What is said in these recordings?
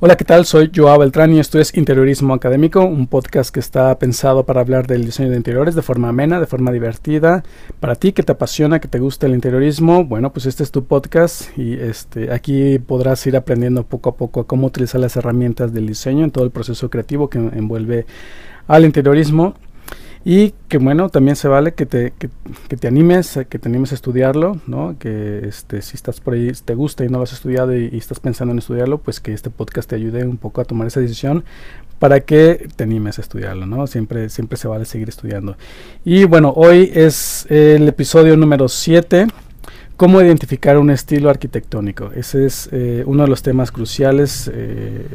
Hola, ¿qué tal? Soy Joao Beltrán y esto es Interiorismo Académico, un podcast que está pensado para hablar del diseño de interiores de forma amena, de forma divertida. Para ti que te apasiona, que te gusta el interiorismo, bueno, pues este es tu podcast y este aquí podrás ir aprendiendo poco a poco cómo utilizar las herramientas del diseño en todo el proceso creativo que envuelve al interiorismo. Y que bueno, también se vale que te, que, te animes, que te animes a estudiarlo, ¿no? Que este, si estás por ahí, te gusta y no lo has estudiado y, estás pensando en estudiarlo, pues que este podcast te ayude un poco a tomar esa decisión para que te animes a estudiarlo, ¿no? Siempre, siempre se vale seguir estudiando. Y bueno, hoy es el episodio número 7 ¿Cómo identificar un estilo arquitectónico? Ese es eh, uno de los temas cruciales eh,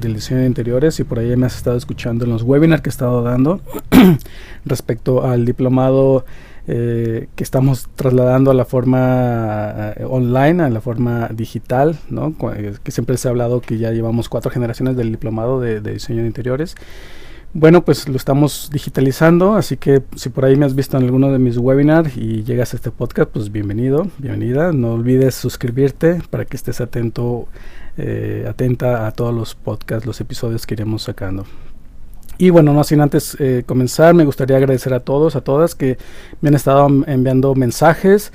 del diseño de interiores y por ahí me has estado escuchando en los webinars que he estado dando respecto al diplomado eh, que estamos trasladando a la forma online, a la forma digital, ¿no? que siempre se ha hablado que ya llevamos cuatro generaciones del diplomado de diseño de interiores bueno, pues lo estamos digitalizando, así que si por ahí me has visto en alguno de mis webinars y llegas a este podcast, pues bienvenido, bienvenida. No olvides suscribirte para que estés atento, eh, atenta a todos los podcasts, los episodios que iremos sacando. Y bueno, no sin antes eh, comenzar, me gustaría agradecer a todos, a todas que me han estado enviando mensajes.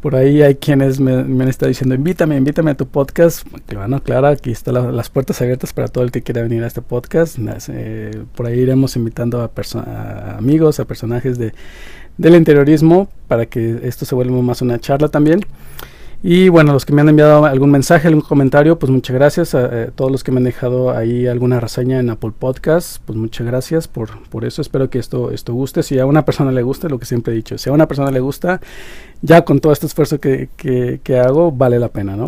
Por ahí hay quienes me, han estado diciendo, invítame, invítame a tu podcast. Bueno, claro, aquí están las puertas abiertas para todo el que quiera venir a este podcast. Eh, por ahí iremos invitando a, amigos, a personajes de, del interiorismo, para que esto se vuelva más una charla también. Y bueno, los que me han enviado algún mensaje, algún comentario, pues muchas gracias. A, eh, todos los que me han dejado ahí alguna reseña en Apple Podcast, pues muchas gracias por, por eso. Espero que esto, esto guste. Si a una persona le gusta, lo que siempre he dicho, si a una persona le gusta, ya con todo este esfuerzo que, que, hago, vale la pena, ¿no?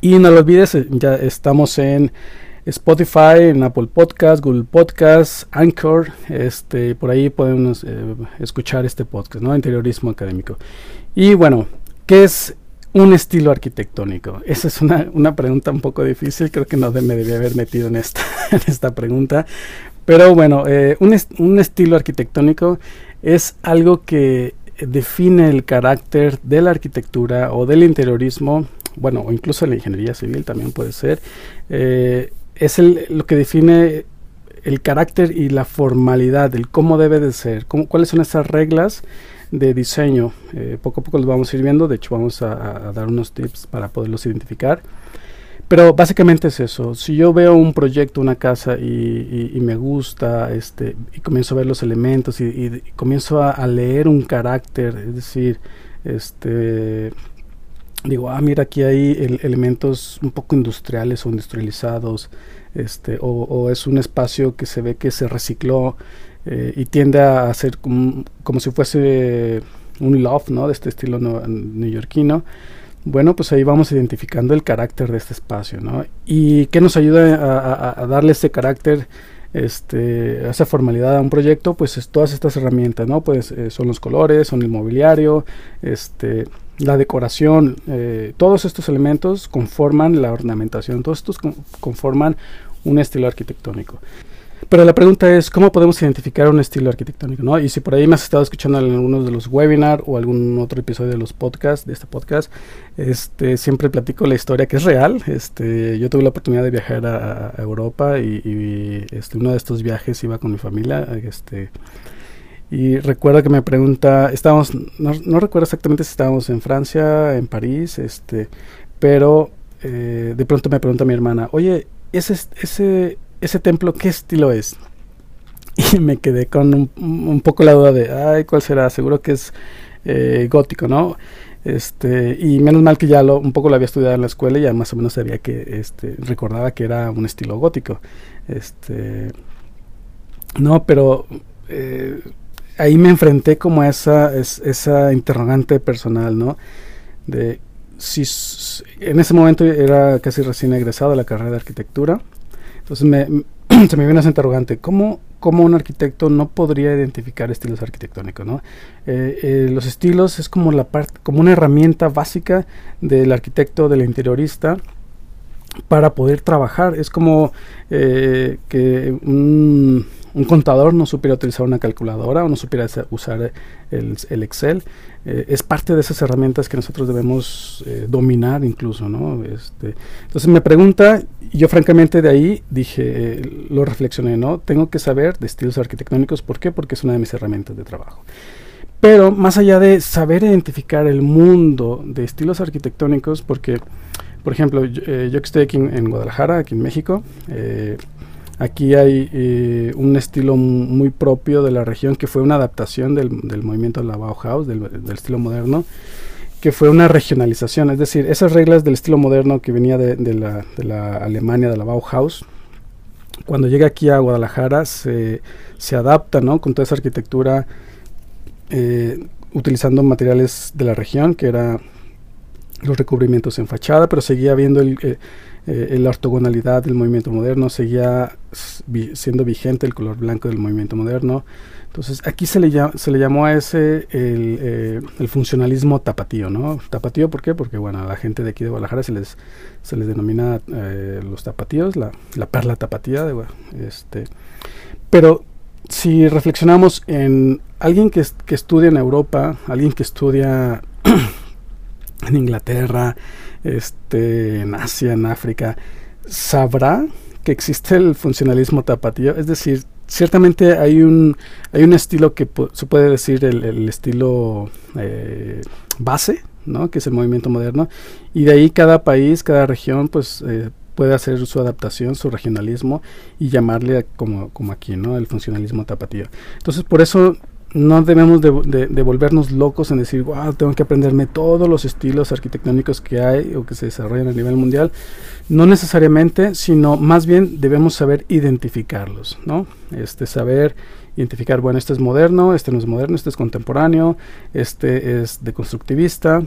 Y no lo olvides, eh, ya estamos en Spotify, en Apple Podcast, Google Podcast, Anchor, este, por ahí podemos eh, escuchar este podcast, ¿no? Interiorismo académico. Y bueno, ¿qué es un estilo arquitectónico? Esa es una, una, pregunta un poco difícil, creo que no me debía haber metido en esta, en esta pregunta. Pero bueno, eh, un, un, estilo arquitectónico es algo que define el carácter de la arquitectura o del interiorismo, bueno, o incluso la ingeniería civil también puede ser, eh, es el, lo que define el carácter y la formalidad, el cómo debe de ser, cómo, cuáles son esas reglas de diseño. Eh, poco a poco los vamos a viendo, de hecho vamos a, dar unos tips para poderlos identificar. Pero básicamente es eso. Si yo veo un proyecto, una casa y, me gusta, este, y comienzo a ver los elementos y, comienzo a, leer un carácter, es decir, este, digo, ah, mira, aquí hay elementos un poco industriales o industrializados, este, o, es un espacio que se ve que se recicló eh, y tiende a ser como, si fuese un loft, ¿no? De este estilo neoyorquino. Bueno, pues ahí vamos identificando el carácter de este espacio, ¿no? Y qué nos ayuda a, darle ese carácter, este, esa formalidad a un proyecto, pues es todas estas herramientas, ¿no? Pues eh, son los colores, son el mobiliario, este, la decoración, eh, todos estos elementos conforman la ornamentación, todos estos conforman un estilo arquitectónico. Pero la pregunta es, ¿cómo podemos identificar un estilo arquitectónico? ¿no? Y si por ahí me has estado escuchando en algunos de los webinars o algún otro episodio de los podcasts, de este podcast, este, siempre platico la historia que es real. Este, yo tuve la oportunidad de viajar a, Europa y, este, uno de estos viajes iba con mi familia. Este, y recuerdo que me pregunta, estábamos, no, recuerdo exactamente si estábamos en Francia, en París, este, pero eh, de pronto me pregunta mi hermana, oye, ese, ese ese templo, ¿qué estilo es? Y me quedé con un, poco la duda de, ay, ¿cuál será? Seguro que es eh, gótico, ¿no? Este, y menos mal que ya lo, un poco lo había estudiado en la escuela y ya más o menos sabía que, este, recordaba que era un estilo gótico. Este, no, pero eh, ahí me enfrenté como a esa, esa interrogante personal, ¿no? De si en ese momento era casi recién egresado a la carrera de arquitectura entonces me, se me viene esa interrogante, ¿cómo, ¿cómo, un arquitecto no podría identificar estilos arquitectónicos? ¿no? Eh, eh, los estilos es como, la parte, como una herramienta básica del arquitecto, del interiorista, para poder trabajar. Es como eh, que un, un contador no supiera utilizar una calculadora o no supiera usar el, Excel. Eh, es parte de esas herramientas que nosotros debemos eh, dominar incluso, ¿no? Este, entonces me pregunta, yo francamente de ahí dije, lo reflexioné, ¿no? Tengo que saber de estilos arquitectónicos, ¿por qué? Porque es una de mis herramientas de trabajo. Pero más allá de saber identificar el mundo de estilos arquitectónicos, porque, por ejemplo, yo, eh, que estoy aquí en, Guadalajara, aquí en México, eh, aquí hay eh, un estilo muy propio de la región que fue una adaptación del, movimiento de la Bauhaus, del, estilo moderno, que fue una regionalización, es decir, esas reglas del estilo moderno que venía de, la, de la Alemania, de la Bauhaus, cuando llega aquí a Guadalajara se, se adapta ¿no? con toda esa arquitectura eh, utilizando materiales de la región, que era los recubrimientos en fachada, pero seguía viendo el, eh, eh, la ortogonalidad del movimiento moderno, seguía siendo vigente el color blanco del movimiento moderno. Entonces aquí se le, se le llamó a ese el, funcionalismo tapatío, ¿no? Tapatío, ¿por qué? Porque bueno, a la gente de aquí de Guadalajara se les, se les denomina los tapatíos, la, la perla tapatía, de, este, pero si reflexionamos en alguien que, estudia en Europa, alguien que estudia en Inglaterra, este, en Asia, en África, sabrá que existe el funcionalismo tapatío. Es decir, ciertamente hay un, hay un estilo que se puede decir el, estilo eh, base, ¿no? que es el movimiento moderno, y de ahí cada país, cada región, pues eh, puede hacer su adaptación, su regionalismo y llamarle como, como aquí, ¿no? El funcionalismo tapatío. Entonces, por eso no debemos de, volvernos locos en decir, wow, tengo que aprenderme todos los estilos arquitectónicos que hay o que se desarrollan a nivel mundial. No necesariamente, sino más bien debemos saber identificarlos, ¿no? Este, saber identificar, bueno, este es moderno, este no es moderno, este es contemporáneo, este es deconstructivista,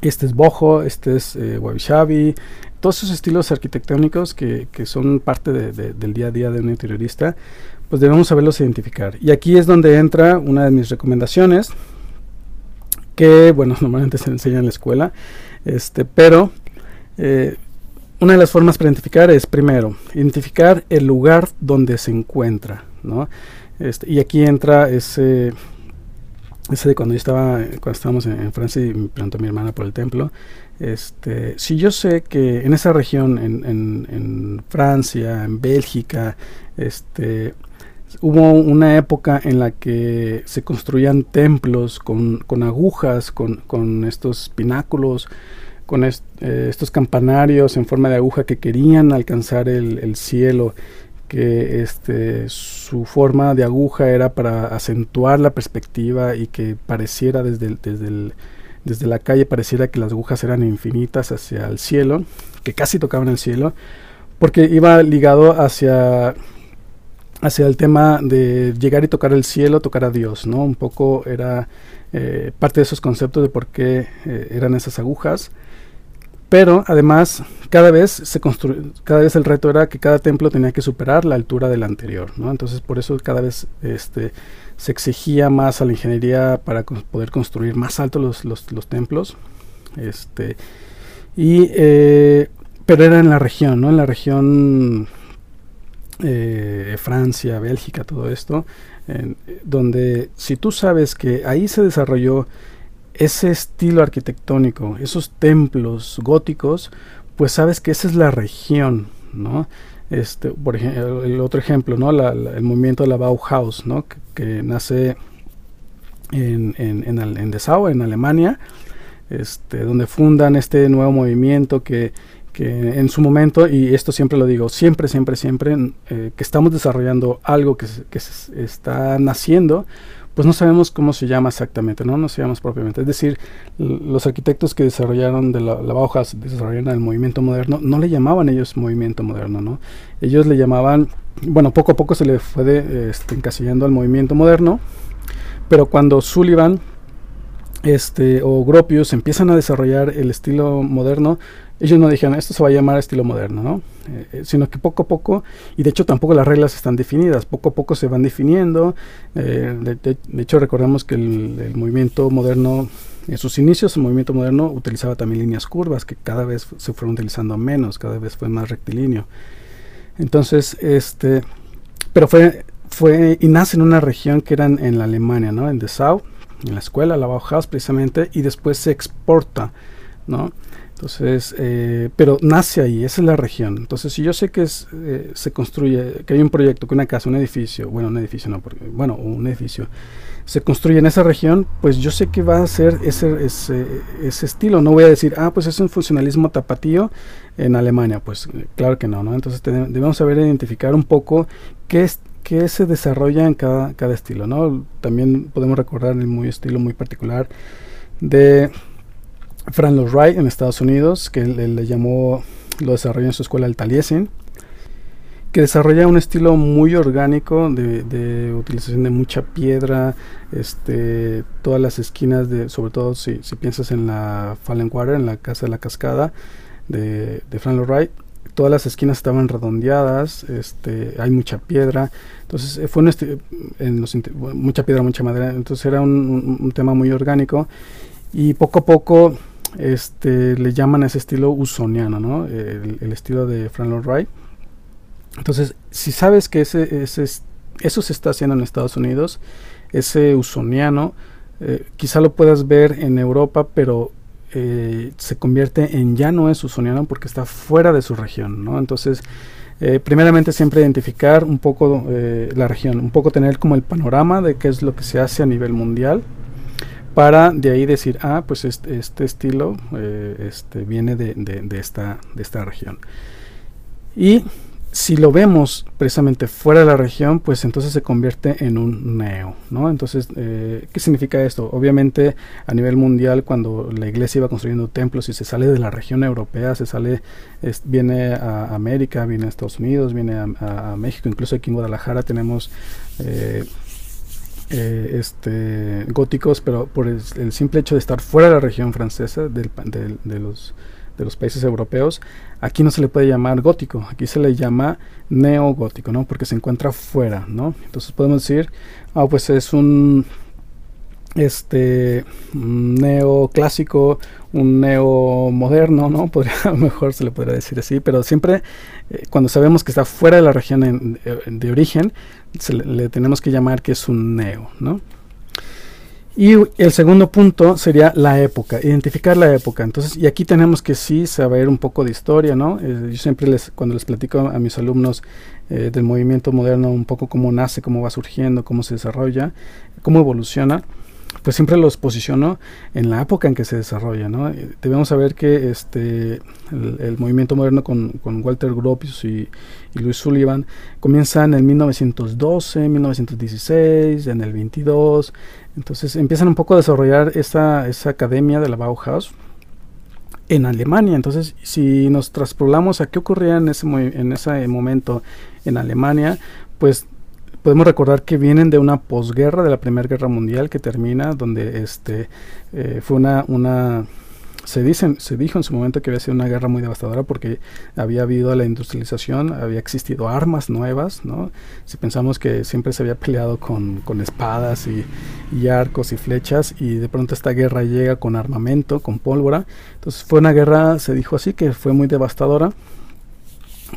este es bojo, este es eh, wabi shabi, todos esos estilos arquitectónicos que, que son parte del día a día de un interiorista, pues debemos saberlos identificar. Y aquí es donde entra una de mis recomendaciones, que bueno, normalmente se enseña en la escuela, este, pero eh, una de las formas para identificar es primero, identificar el lugar donde se encuentra, ¿no? Este, y aquí entra ese, ese de cuando yo estaba, cuando estábamos en, Francia y me preguntó mi hermana por el templo, este, si yo sé que en esa región, en, en Francia, en Bélgica, este, Hubo una época en la que se construían templos con, agujas, con, estos pináculos, con eh, estos campanarios en forma de aguja que querían alcanzar el, cielo, que este, su forma de aguja era para acentuar la perspectiva y que pareciera desde, desde, desde la calle, pareciera que las agujas eran infinitas hacia el cielo, que casi tocaban el cielo, porque iba ligado hacia hacia el tema de llegar y tocar el cielo, tocar a Dios, ¿no? Un poco era eh, parte de esos conceptos de por qué eh, eran esas agujas. Pero además, cada vez se cada vez el reto era que cada templo tenía que superar la altura del anterior, ¿no? Entonces, por eso cada vez este, se exigía más a la ingeniería para poder construir más altos los, los, templos. Este, y, eh, pero era en la región, ¿no? En la región eh, Francia, Bélgica, todo esto, donde si tú sabes que ahí se desarrolló ese estilo arquitectónico, esos templos góticos, pues sabes que esa es la región, ¿no? Este, por ejemplo, el otro ejemplo, ¿no? el movimiento de la Bauhaus, ¿no? Que, nace en, en, en, en Dessau, en Alemania, este, donde fundan este nuevo movimiento que que en su momento, y esto siempre lo digo, siempre, siempre, siempre, eh, que estamos desarrollando algo que, está naciendo, pues no sabemos cómo se llama exactamente, no nos sabemos propiamente. Es decir, los arquitectos que desarrollaron de la, la Bauhaus, desarrollaron el movimiento moderno, no le llamaban ellos movimiento moderno, ¿no? Ellos le llamaban, bueno, poco a poco se le fue este, encasillando al movimiento moderno, pero cuando Sullivan este, o Gropius empiezan a desarrollar el estilo moderno, ellos no dijeron esto se va a llamar estilo moderno, ¿no? Eh, eh, sino que poco a poco, y de hecho tampoco las reglas están definidas, poco a poco se van definiendo. Eh, de, hecho recordemos que el, movimiento moderno, en sus inicios el movimiento moderno utilizaba también líneas curvas, que cada vez se fueron utilizando menos, cada vez fue más rectilíneo. Entonces, este, pero fue, y nace en una región que era en, la Alemania, ¿no? En Dessau, en la escuela, la Bauhaus precisamente, y después se exporta, ¿no? Entonces, eh, pero nace ahí, esa es la región. Entonces, si yo sé que es, eh, se construye, que hay un proyecto, que una casa, un edificio, bueno, un edificio no, porque, bueno, un edificio, se construye en esa región, pues yo sé que va a ser ese, ese, ese estilo. No voy a decir, ah, pues es un funcionalismo tapatío en Alemania. Pues claro que no, ¿no? Entonces debemos saber identificar un poco qué es qué se desarrolla en cada, cada estilo, ¿no? También podemos recordar el muy estilo muy particular de Frank Lloyd Wright en Estados Unidos, que él, le llamó, lo desarrolló en su escuela el Taliesin, que desarrolla un estilo muy orgánico de, utilización de mucha piedra, este, todas las esquinas, de, sobre todo si, si piensas en la Fallen Water, en la casa de la cascada de, de Lloyd Wright, todas las esquinas estaban redondeadas, este, hay mucha piedra, entonces eh, fue un en mucha piedra, mucha madera, entonces era un, un tema muy orgánico y poco a poco este, le llaman a ese estilo usoniano, ¿no? El, estilo de Frank Lloyd Wright. Entonces, si sabes que ese, ese, eso se está haciendo en Estados Unidos, ese usoniano, eh, quizá lo puedas ver en Europa, pero eh, se convierte en ya no es usoniano porque está fuera de su región. Entonces, eh, primeramente siempre identificar un poco la región, un poco tener como el panorama de qué es lo que se hace a nivel mundial para de ahí decir, ah, pues este, estilo eh, este, viene de, de, esta, de esta región. Y si lo vemos precisamente fuera de la región, pues entonces se convierte en un neo, ¿no? Entonces, eh, ¿qué significa esto? Obviamente, a nivel mundial, cuando la iglesia iba construyendo templos y se sale de la región europea, se sale, viene a América, viene a Estados Unidos, viene a, México, incluso aquí en Guadalajara tenemos eh, eh, este, góticos, pero por el, simple hecho de estar fuera de la región francesa, del, de, los, de los países europeos, aquí no se le puede llamar gótico, aquí se le llama neogótico, ¿no? Porque se encuentra fuera, ¿no? Entonces podemos decir, ah, pues es un este neoclásico, un neomoderno, ¿no? Podría, mejor se le podría decir así, pero siempre eh, cuando sabemos que está fuera de la región de origen, le, tenemos que llamar que es un neo, ¿no? Y el segundo punto sería la época, identificar la época. Entonces, y aquí tenemos que sí saber un poco de historia, ¿no? Eh, yo siempre les, cuando les platico a mis alumnos eh, del movimiento moderno, un poco cómo nace, cómo va surgiendo, cómo se desarrolla, cómo evoluciona, pues siempre los posiciono en la época en que se desarrolla, ¿no? Eh, debemos saber que este, el, movimiento moderno con, Walter Gropius y, y Luis Sullivan comienza en el 1912, 1916, en el 22, entonces empiezan un poco a desarrollar esa, esa academia de la Bauhaus en Alemania. Entonces, si nos traspolamos a qué ocurría en ese, en ese momento en Alemania, pues podemos recordar que vienen de una posguerra de la Primera Guerra Mundial que termina, donde este eh, fue una, una se, dicen, se dijo en su momento que había sido una guerra muy devastadora porque había habido la industrialización, había existido armas nuevas, ¿no? Si pensamos que siempre se había peleado con, con espadas y, y, arcos y flechas y de pronto esta guerra llega con armamento, con pólvora, entonces fue una guerra, se dijo así, que fue muy devastadora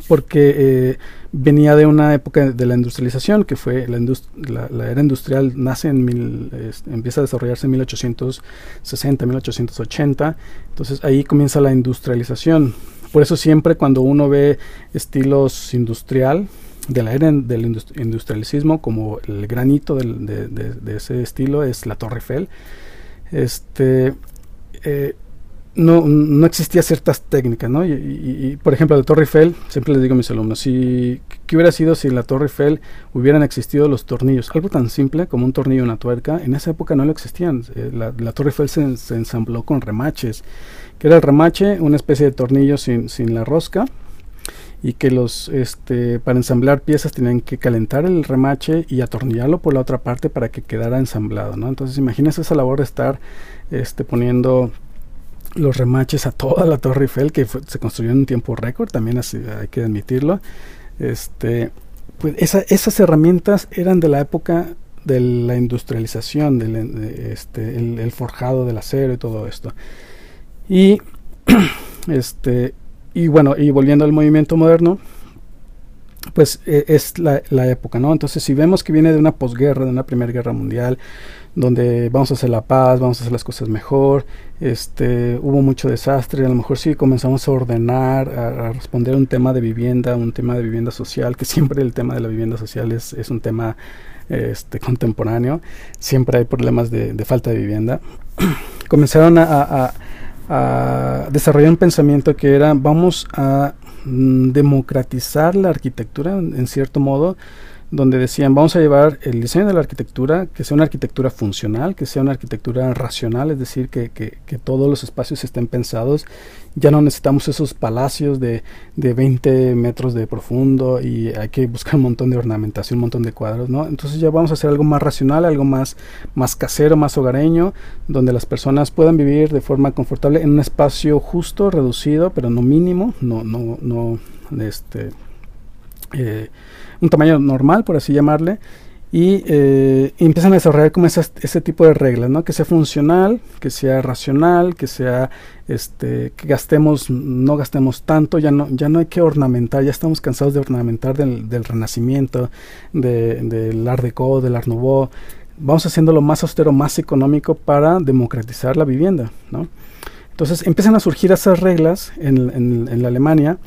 porque eh, venía de una época de la industrialización, que fue la, la, era industrial, nace en mil, empieza a desarrollarse en 1860, 1880, entonces ahí comienza la industrialización. Por eso siempre cuando uno ve estilos industrial, de la era del industrialismo, como el granito de, de, ese estilo es la Torre Eiffel, este, eh, no, no existía ciertas técnicas, ¿no? Y, por ejemplo, la Torre Eiffel, siempre les digo a mis alumnos, si, ¿qué hubiera sido si en la Torre Eiffel hubieran existido los tornillos? Algo tan simple como un tornillo y una tuerca, en esa época no lo existían. Eh, la, Torre Eiffel se, ensambló con remaches, que era el remache, una especie de tornillo sin, la rosca, y que los este para ensamblar piezas tenían que calentar el remache y atornillarlo por la otra parte para que quedara ensamblado, ¿no? Entonces imagínense esa labor de estar este poniendo los remaches a toda la Torre Eiffel que se construyó en un tiempo récord, también hay que admitirlo. Este, pues esas herramientas eran de la época de la industrialización, del este, forjado del acero y todo esto. Y este y bueno, y volviendo al movimiento moderno, pues e, es la, la, época, ¿no? Entonces, si vemos que viene de una posguerra, de una primera guerra mundial, donde vamos a hacer la paz, vamos a hacer las cosas mejor, este, hubo mucho desastre, a lo mejor sí comenzamos a ordenar, a, responder un tema de vivienda, un tema de vivienda social, que siempre el tema de la vivienda social es, es un tema este, contemporáneo, siempre hay problemas de, de falta de vivienda. Comenzaron a, a, a desarrollar un pensamiento que era vamos a Mm, democratizar la arquitectura en cierto modo donde decían vamos a llevar el diseño de la arquitectura que sea una arquitectura funcional, que sea una arquitectura racional, es decir, que, que, que todos los espacios estén pensados. Ya no necesitamos esos palacios de, de, 20 metros de profundo y hay que buscar un montón de ornamentación, un montón de cuadros, ¿no? Entonces ya vamos a hacer algo más racional, algo más, más casero, más hogareño, donde las personas puedan vivir de forma confortable en un espacio justo, reducido, pero no mínimo, no, no, no, este... Eh, un tamaño normal, por así llamarle, y, eh, empiezan a desarrollar como ese tipo de reglas, ¿no? Que sea funcional, que sea racional, que sea, este, que gastemos, no gastemos tanto, ya no, ya no hay que ornamentar, ya estamos cansados de ornamentar del, del renacimiento, del de, Art Deco, del Art Nouveau, vamos haciéndolo más austero, más económico para democratizar la vivienda, ¿no? Entonces empiezan a surgir esas reglas en, en, en la Alemania,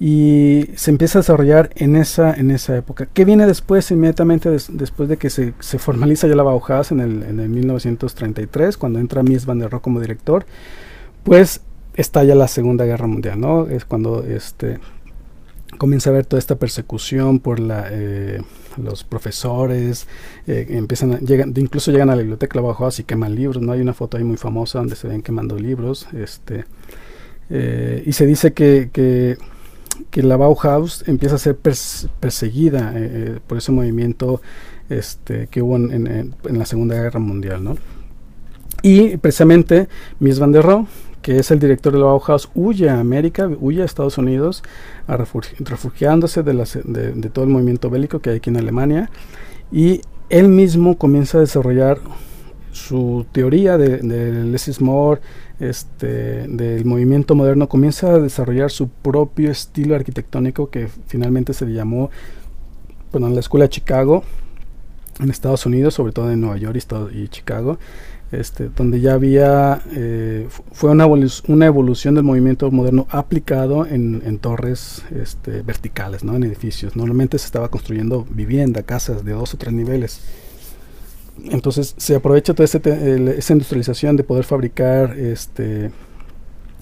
y se empieza a desarrollar en esa, en esa época. ¿Qué viene después, inmediatamente después de que se, se, formaliza ya la Bauhaus en el, en el 1933, cuando entra Mies van der Rohe como director? Pues estalla la Segunda Guerra Mundial, ¿no? Es cuando este, comienza a haber toda esta persecución por la, eh, los profesores, eh, empiezan a, llegan, incluso llegan a la biblioteca la Bauhaus y queman libros, ¿no? Hay una foto ahí muy famosa donde se ven quemando libros, este, eh, y se dice que, que que la Bauhaus empieza a ser perseguida eh, eh, por ese movimiento este, que hubo en, la Segunda Guerra Mundial. ¿no? Y precisamente Mies van der Rohe, que es el director de la Bauhaus, huye a América, huye a Estados Unidos, a refugiándose de, de, todo el movimiento bélico que hay aquí en Alemania, y él mismo comienza a desarrollar su teoría de, de Less este, del movimiento moderno, comienza a desarrollar su propio estilo arquitectónico que finalmente se llamó, bueno, en la escuela de Chicago, en Estados Unidos, sobre todo en Nueva York y, Chicago, este, donde ya había, eh, fue una, una, evolución del movimiento moderno aplicado en, en torres este, verticales, ¿no? en edificios. Normalmente se estaba construyendo vivienda, casas de dos o tres niveles entonces se aprovecha toda esa industrialización de poder fabricar este,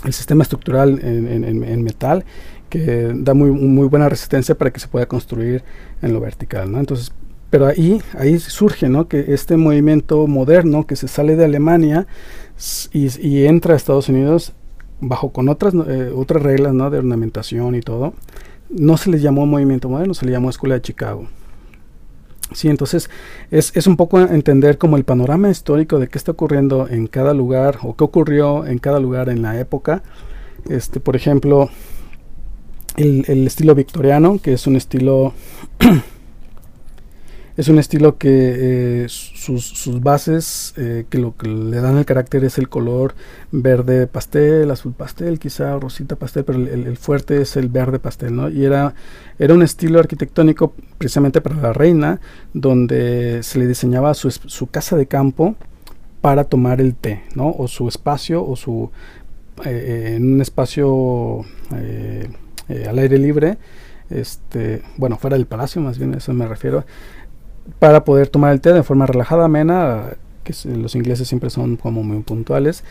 el sistema estructural en, metal que da muy, muy buena resistencia para que se pueda construir en lo vertical. ¿no? Entonces, pero ahí, surge que este movimiento moderno que se sale de Alemania y, entra a Estados Unidos bajo con otras, eh, otras reglas de ornamentación y todo, no se le llamó movimiento moderno, se le llamó Escuela de Chicago. Sí, entonces es, es, un poco entender como el panorama histórico de qué está ocurriendo en cada lugar o qué ocurrió en cada lugar en la época. Este, por ejemplo, el, el estilo victoriano, que es un estilo Es un estilo que eh, sus, sus, bases, eh, que lo que le dan el carácter es el color verde pastel, azul pastel, quizá rosita pastel, pero el, fuerte es el verde pastel, ¿no? Y era, era un estilo arquitectónico precisamente para la reina, donde se le diseñaba su, su casa de campo para tomar el té, ¿no? O su espacio, o su... Eh, en un espacio al aire libre, este, bueno, fuera del palacio, más bien eso me refiero, para poder tomar el té de forma relajada, amena, que los ingleses siempre son como muy puntuales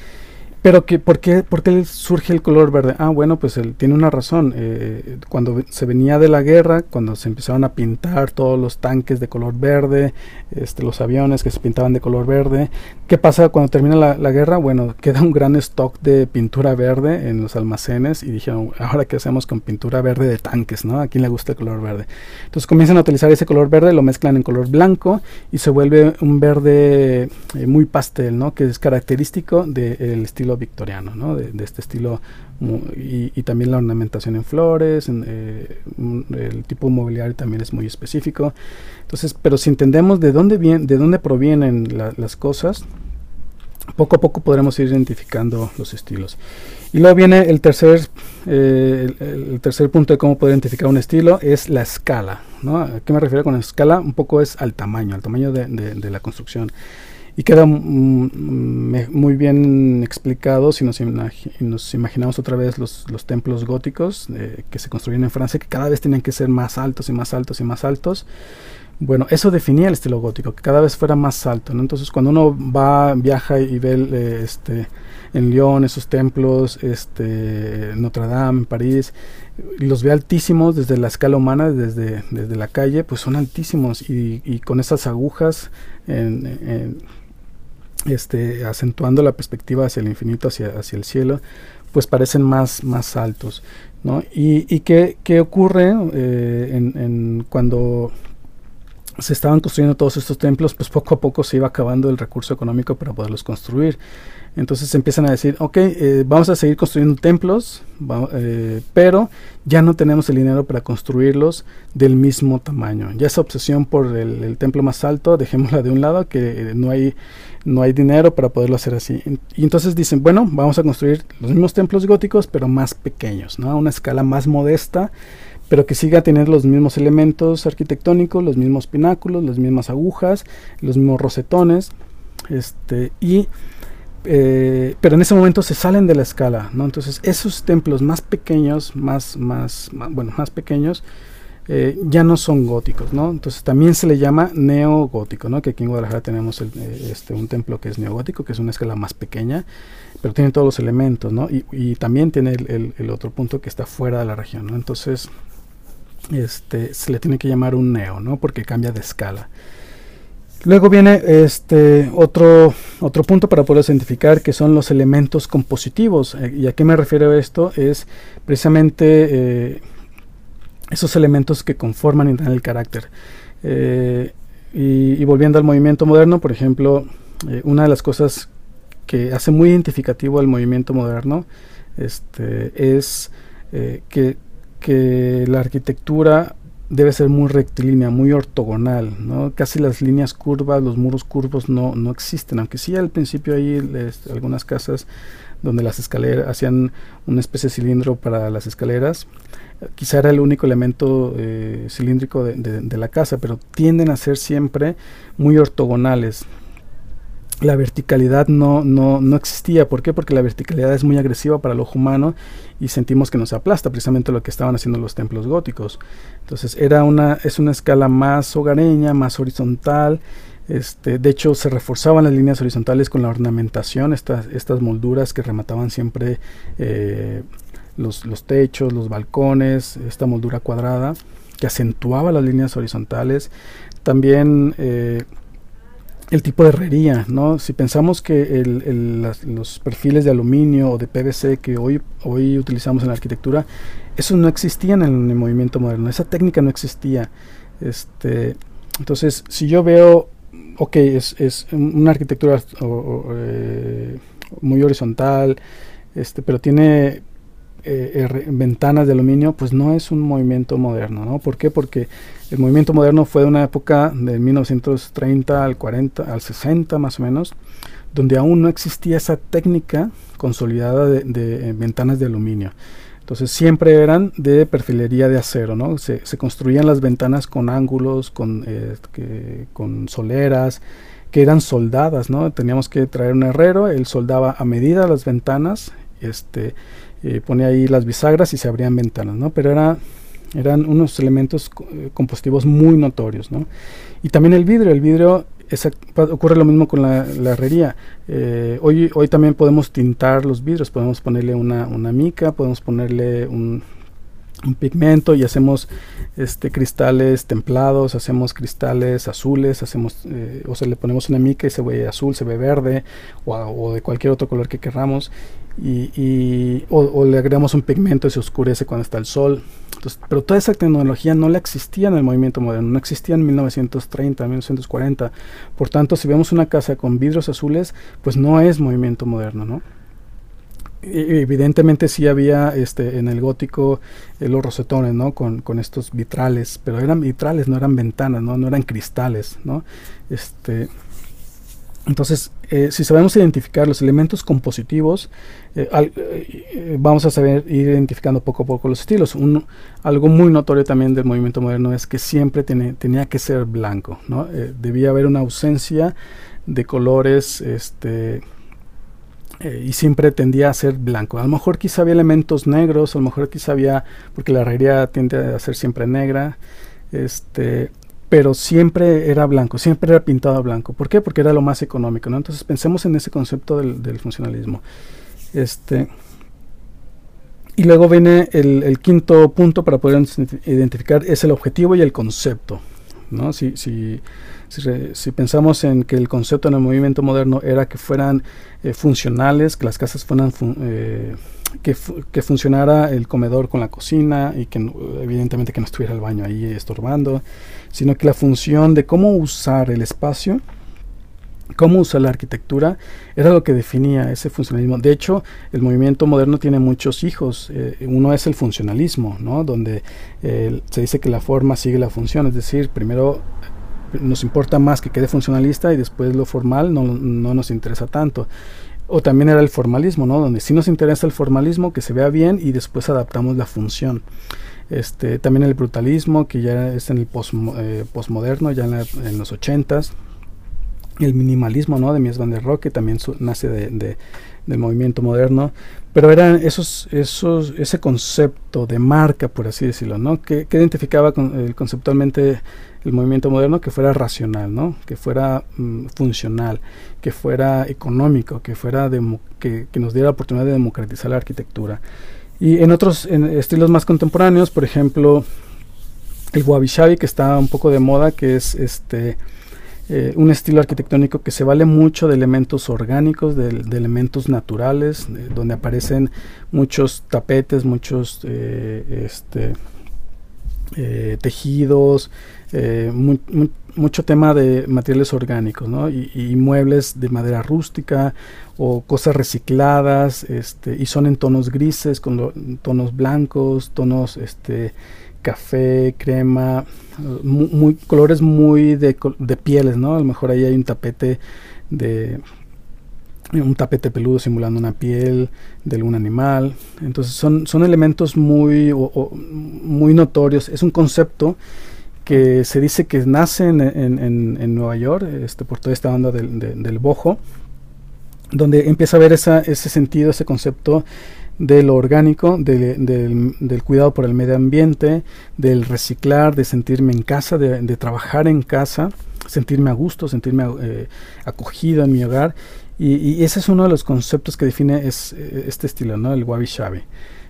pero que, ¿por, qué, ¿por qué surge el color verde? Ah, bueno, pues él tiene una razón. Eh, cuando se venía de la guerra, cuando se empezaron a pintar todos los tanques de color verde, este, los aviones que se pintaban de color verde, ¿qué pasa cuando termina la, guerra? Bueno, queda un gran stock de pintura verde en los almacenes y dijeron, ahora qué hacemos con pintura verde de tanques, ¿no? ¿A quién le gusta el color verde? Entonces comienzan a utilizar ese color verde, lo mezclan en color blanco y se vuelve un verde eh, muy pastel, ¿no? Que es característico del estilo victoriano, ¿no? de, este estilo y, también la ornamentación en flores, eh, el tipo mobiliario también es muy específico. Entonces, pero si entendemos de dónde viene, de dónde provienen las cosas, poco a poco podremos ir identificando los estilos. Y luego viene el tercer, eh, el, tercer punto de cómo poder identificar un estilo, es la escala. ¿no? ¿A qué me refiero con escala? Un poco es al tamaño, al tamaño de, de, la construcción. Y queda muy bien explicado si nos, imaginamos otra vez los, los templos góticos eh, que se construyen en Francia, que cada vez tenían que ser más altos y más altos y más altos. Bueno, eso definía el estilo gótico, que cada vez fuera más alto. Entonces, cuando uno va, viaja y ve eh, este, en Lyon esos templos, este, Notre Dame, en París, los ve altísimos desde la escala humana, desde, desde la calle, pues son altísimos y, con esas agujas este, acentuando la perspectiva hacia el infinito, hacia, hacia el cielo, pues parecen más, más altos. ¿no? ¿Y, y qué, qué ocurre eh, en, en cuando se estaban construyendo todos estos templos, pues poco a poco se iba acabando el recurso económico para poderlos construir. Entonces empiezan a decir, ok, eh, vamos a seguir construyendo templos, eh, pero ya no tenemos el dinero para construirlos del mismo tamaño. Ya esa obsesión por el, templo más alto, dejémosla de un lado, que no hay, no hay dinero para poderlo hacer así. Y entonces dicen, bueno, vamos a construir los mismos templos góticos, pero más pequeños, ¿no? a una escala más modesta pero que siga teniendo los mismos elementos arquitectónicos, los mismos pináculos, las mismas agujas, los mismos rosetones, este, y eh, pero en ese momento se salen de la escala, ¿no? Entonces esos templos más pequeños, más, más, bueno, más pequeños, eh, ya no son góticos, ¿no? Entonces también se le llama neogótico, ¿no? Que aquí en Guadalajara tenemos eh, este, un templo que es neogótico, que es una escala más pequeña, pero tiene todos los elementos, ¿no? Y, también tiene el, el, otro punto que está fuera de la región, ¿no? Entonces este, se le tiene que llamar un neo, ¿no? Porque cambia de escala. Luego viene este otro, otro punto para poder identificar que son los elementos compositivos. Eh, ¿Y a qué me refiero esto? Es precisamente eh, esos elementos que conforman y dan el carácter. Eh, y, volviendo al movimiento moderno, por ejemplo, una de las cosas que hace muy identificativo al movimiento moderno este, es que que la arquitectura debe ser muy rectilínea, muy ortogonal, ¿no? Casi las líneas curvas, los muros curvos no, no existen, aunque sí al principio hay algunas casas donde las escaleras hacían una especie de cilindro para las escaleras, quizá era el único elemento eh, cilíndrico de, la casa, pero tienden a ser siempre muy ortogonales, la verticalidad no, no, no, existía. ¿Por qué? Porque la verticalidad es muy agresiva para el ojo humano y sentimos que nos aplasta, precisamente lo que estaban haciendo los templos góticos. Entonces era una, es una escala más hogareña, más horizontal. Este, de hecho, se reforzaban las líneas horizontales con la ornamentación, estas, estas molduras que remataban siempre eh, los, los techos, los balcones, esta moldura cuadrada que acentuaba las líneas horizontales. También eh, el tipo de herrería, ¿no? Si pensamos que los perfiles de aluminio o de PVC que hoy, hoy utilizamos en la arquitectura, esos no existían en el movimiento moderno, esa técnica no existía. Este, entonces, si yo veo, ok, es, es una arquitectura eh, muy horizontal, este, pero tiene eh, ventanas de aluminio, pues no es un movimiento moderno, ¿no? ¿Por qué? Porque el movimiento moderno fue de una época de 1930 al 40, al 60 más o menos, donde aún no existía esa técnica consolidada de, ventanas de aluminio. Entonces siempre eran de perfilería de acero, ¿no? Se, construían las ventanas con ángulos, con, eh, con soleras, que eran soldadas, ¿no? Teníamos que traer un herrero, él soldaba a medida las ventanas, este, eh, ponía ahí las bisagras y se abrían ventanas, ¿no? Pero era, eran unos elementos eh, compositivos muy notorios, ¿no? Y también el vidrio, el vidrio ocurre lo mismo con la, herrería. Eh, hoy, hoy también podemos tintar los vidrios, podemos ponerle una, una mica, podemos ponerle un, un pigmento y hacemos este cristales templados, hacemos cristales azules, hacemos o sea le ponemos una mica y se ve azul, se ve verde o, o de cualquier otro color que queramos y, o, le agregamos un pigmento y se oscurece cuando está el sol. pero toda esa tecnología no la existía en el movimiento moderno, no existía en 1930, 1940. Por tanto, si vemos una casa con vidrios azules, pues no es movimiento moderno, ¿no? evidentemente sí había este en el gótico eh, los rosetones no con, con, estos vitrales pero eran vitrales no eran ventanas no no eran cristales no este Entonces, eh, si sabemos identificar los elementos compositivos, eh, eh, vamos a saber ir identificando poco a poco los estilos. algo muy notorio también del movimiento moderno es que siempre tenía que ser blanco. ¿no? debía haber una ausencia de colores este, y siempre tendía a ser blanco. A lo mejor quizá había elementos negros, a lo mejor quizá había, porque la herrería tiende a ser siempre negra. Este, pero siempre era blanco, siempre era pintado a blanco. ¿Por qué? Porque era lo más económico, ¿no? Entonces pensemos en ese concepto del, funcionalismo. Este, y luego viene el, quinto punto para poder identificar, es el objetivo y el concepto. ¿no? Si, si, si, pensamos en que el concepto en el movimiento moderno era que fueran eh, funcionales, que las casas fueran... Eh, que, que, funcionara el comedor con la cocina y que evidentemente que no estuviera el baño ahí estorbando, sino que la función de cómo usar el espacio, cómo usar la arquitectura, era lo que definía ese funcionalismo. De hecho, el movimiento moderno tiene muchos hijos. Eh, uno es el funcionalismo, ¿no? donde eh, se dice que la forma sigue la función, es decir, primero nos importa más que quede funcionalista y después lo formal no, no nos interesa tanto o también era el formalismo, ¿no? Donde sí nos interesa el formalismo, que se vea bien y después adaptamos la función. Este, también el brutalismo, que ya es en el post, eh, postmoderno, ya en, los ochentas. El minimalismo, ¿no? De Mies van der Rohe, que también nace de, del movimiento moderno. Pero eran esos, esos, ese concepto de marca, por así decirlo, ¿no? Que, que identificaba con, conceptualmente el movimiento moderno que fuera racional, ¿no? que fuera mm, funcional, que fuera económico, que, fuera que, nos diera la oportunidad de democratizar la arquitectura. Y en otros estilos más contemporáneos, por ejemplo, el wabi que está un poco de moda, que es este eh, un estilo arquitectónico que se vale mucho de elementos orgánicos, de, elementos naturales, donde aparecen muchos tapetes, muchos eh, este, eh, tejidos, eh, mucho tema de materiales orgánicos ¿no? y, muebles de madera rústica o cosas recicladas este, y son en tonos grises, con tonos blancos, tonos este, café, crema, muy, colores muy de, de, pieles, ¿no? A lo mejor ahí hay un tapete de un tapete peludo simulando una piel de algún animal. Entonces son, son elementos muy, muy notorios. Es un concepto que se dice que nace en, en, Nueva York, este, por toda esta onda del, del bojo, donde empieza a ver esa, ese sentido, ese concepto de lo orgánico, del, cuidado por el medio ambiente, del reciclar, de sentirme en casa, de, trabajar en casa, sentirme a gusto, sentirme eh, acogido en mi hogar. Y, ese es uno de los conceptos que define es, eh, este estilo, ¿no? el wabi shabi.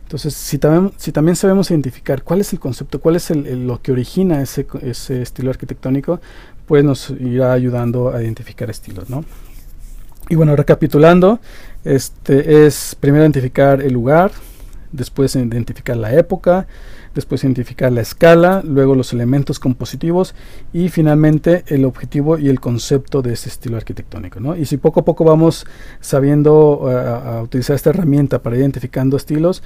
Entonces, si, también, sabemos identificar cuál es el concepto, cuál es el, lo que origina ese, ese, estilo arquitectónico, pues nos irá ayudando a identificar estilos, ¿no? Y bueno, recapitulando, este es primero identificar el lugar, después identificar la época, después identificar la escala, luego los elementos compositivos y finalmente el objetivo y el concepto de ese estilo arquitectónico. ¿no? Y si poco a poco vamos sabiendo a utilizar esta herramienta para identificando estilos,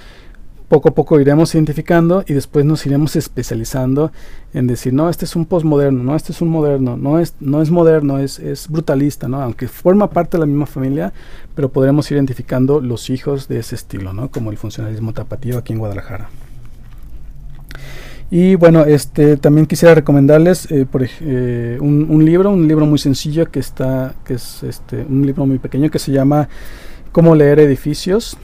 poco a poco iremos identificando y después nos iremos especializando en decir, no, este es un postmoderno, no, este es un moderno, no es, no es moderno, es, es brutalista, ¿no? aunque forma parte de la misma familia, pero podremos ir identificando los hijos de ese estilo, ¿no? como el funcionalismo tapatío aquí en Guadalajara. Y bueno, este también quisiera recomendarles eh, por, eh, un, un, libro, un libro muy sencillo que está, que es este, un libro muy pequeño que se llama Cómo leer edificios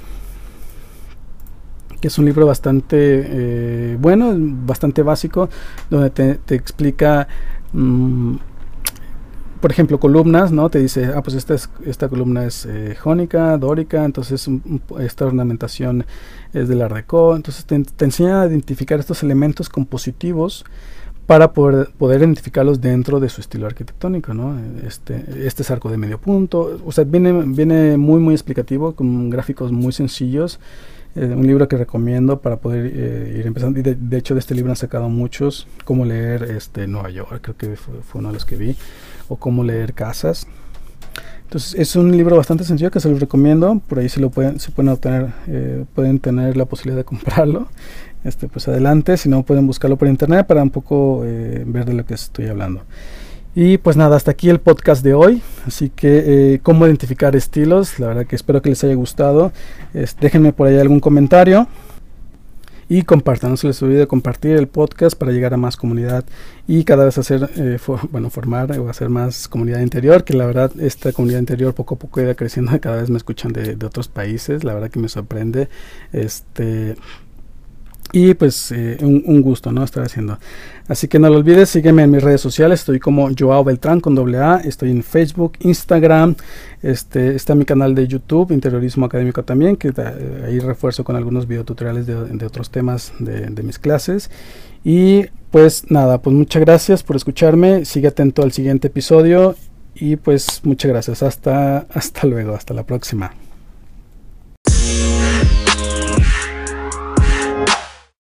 es un libro bastante eh, bueno, bastante básico, donde te, explica, mm, por ejemplo, columnas, ¿no? Te dice, ah, pues esta, esta columna es eh, jónica, dórica, entonces esta ornamentación es del Art Deco, entonces te, enseña a identificar estos elementos compositivos para poder, poder identificarlos dentro de su estilo arquitectónico, ¿no? Este, este es arco de medio punto, o sea, viene, viene muy, muy explicativo, con gráficos muy sencillos, eh, un libro que recomiendo para poder eh, ir empezando. Y de, hecho de este libro han sacado muchos. Cómo leer este Nueva York, creo que fue, uno de los que vi. O cómo leer casas. Entonces es un libro bastante sencillo que se los recomiendo. Por ahí se lo pueden, se pueden obtener, eh, pueden tener la posibilidad de comprarlo. Este, pues adelante, si no pueden buscarlo por internet para un poco ver de lo que estoy hablando. Y pues nada, hasta aquí el podcast de hoy. Así que, eh, ¿cómo identificar estilos? La verdad que espero que les haya gustado. déjenme por ahí algún comentario y compartan. No se les olvide compartir el podcast para llegar a más comunidad y cada vez hacer, eh, bueno, formar o hacer más comunidad interior, que la verdad esta comunidad interior poco a poco irá creciendo, cada vez me escuchan de, de otros países, la verdad que me sorprende. Este y pues eh, un, gusto no estar haciendo así que no lo olvides sígueme en mis redes sociales estoy como Joao Beltrán con doble A estoy en Facebook Instagram este está mi canal de YouTube interiorismo académico también que eh, ahí refuerzo con algunos videotutoriales de, de otros temas de, de mis clases. Y pues nada pues muchas gracias por escucharme sigue atento al siguiente episodio y pues muchas gracias. Hasta hasta luego hasta la próxima